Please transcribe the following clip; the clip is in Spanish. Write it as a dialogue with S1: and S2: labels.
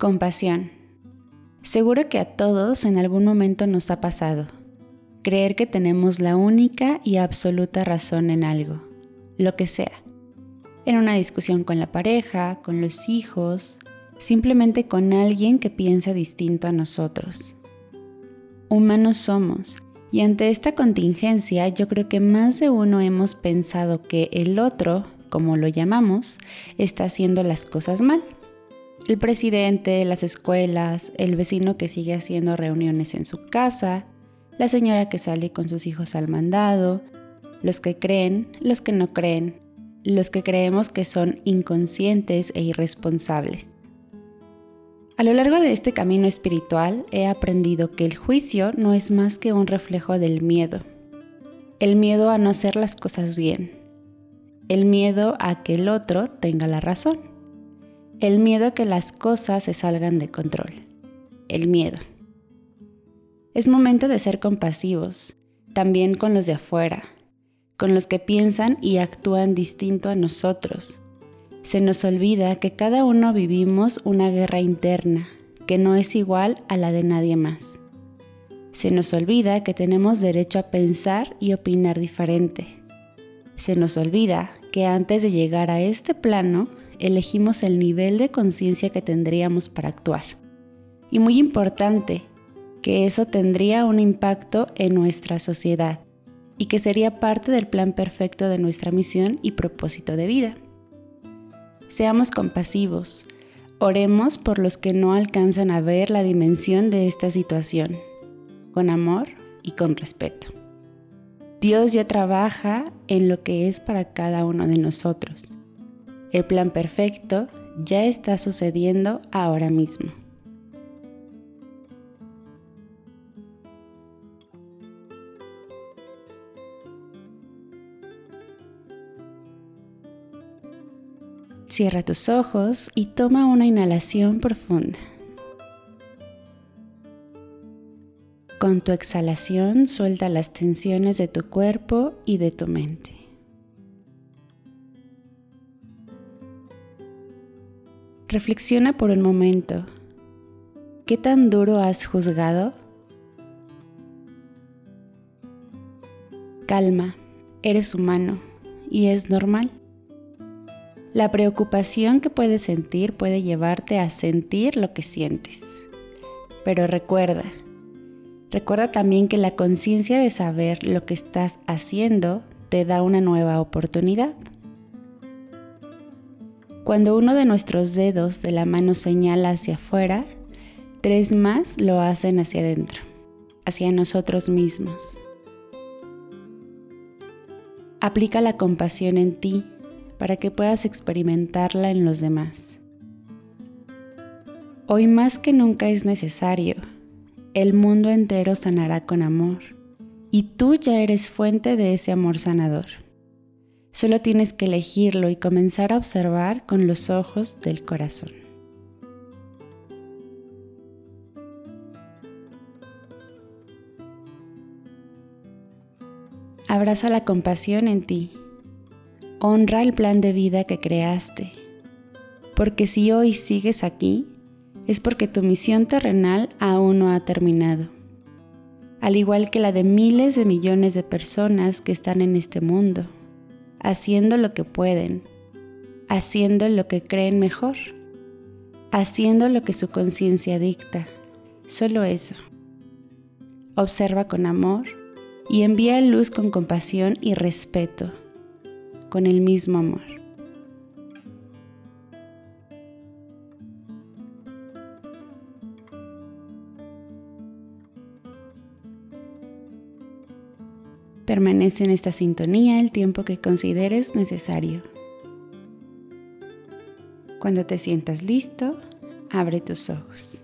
S1: Compasión. Seguro que a todos en algún momento nos ha pasado. Creer que tenemos la única y absoluta razón en algo, lo que sea. En una discusión con la pareja, con los hijos, simplemente con alguien que piensa distinto a nosotros. Humanos somos, y ante esta contingencia yo creo que más de uno hemos pensado que el otro, como lo llamamos, está haciendo las cosas mal el presidente, las escuelas, el vecino que sigue haciendo reuniones en su casa, la señora que sale con sus hijos al mandado, los que creen, los que no creen, los que creemos que son inconscientes e irresponsables. A lo largo de este camino espiritual he aprendido que el juicio no es más que un reflejo del miedo. El miedo a no hacer las cosas bien. El miedo a que el otro tenga la razón. El miedo a que las cosas se salgan de control. El miedo. Es momento de ser compasivos, también con los de afuera, con los que piensan y actúan distinto a nosotros. Se nos olvida que cada uno vivimos una guerra interna, que no es igual a la de nadie más. Se nos olvida que tenemos derecho a pensar y opinar diferente. Se nos olvida que antes de llegar a este plano elegimos el nivel de conciencia que tendríamos para actuar. Y muy importante, que eso tendría un impacto en nuestra sociedad y que sería parte del plan perfecto de nuestra misión y propósito de vida. Seamos compasivos, oremos por los que no alcanzan a ver la dimensión de esta situación, con amor y con respeto. Dios ya trabaja en lo que es para cada uno de nosotros el plan perfecto ya está sucediendo ahora mismo. Cierra tus ojos y toma una inhalación profunda. Con tu exhalación suelta las tensiones de tu cuerpo y de tu mente. Reflexiona por un momento. ¿Qué tan duro has juzgado? Calma, eres humano y es normal. La preocupación que puedes sentir puede llevarte a sentir lo que sientes. Pero recuerda, recuerda también que la conciencia de saber lo que estás haciendo te da una nueva oportunidad. Cuando uno de nuestros dedos de la mano señala hacia afuera, tres más lo hacen hacia adentro, hacia nosotros mismos. Aplica la compasión en ti para que puedas experimentarla en los demás. Hoy más que nunca es necesario. El mundo entero sanará con amor y tú ya eres fuente de ese amor sanador. Solo tienes que elegirlo y comenzar a observar con los ojos del corazón. Abraza la compasión en ti. Honra el plan de vida que creaste. Porque si hoy sigues aquí, es porque tu misión terrenal aún no ha terminado. Al igual que la de miles de millones de personas que están en este mundo haciendo lo que pueden, haciendo lo que creen mejor, haciendo lo que su conciencia dicta. Solo eso. Observa con amor y envía luz con compasión y respeto, con el mismo amor. Permanece en esta sintonía el tiempo que consideres necesario. Cuando te sientas listo, abre tus ojos.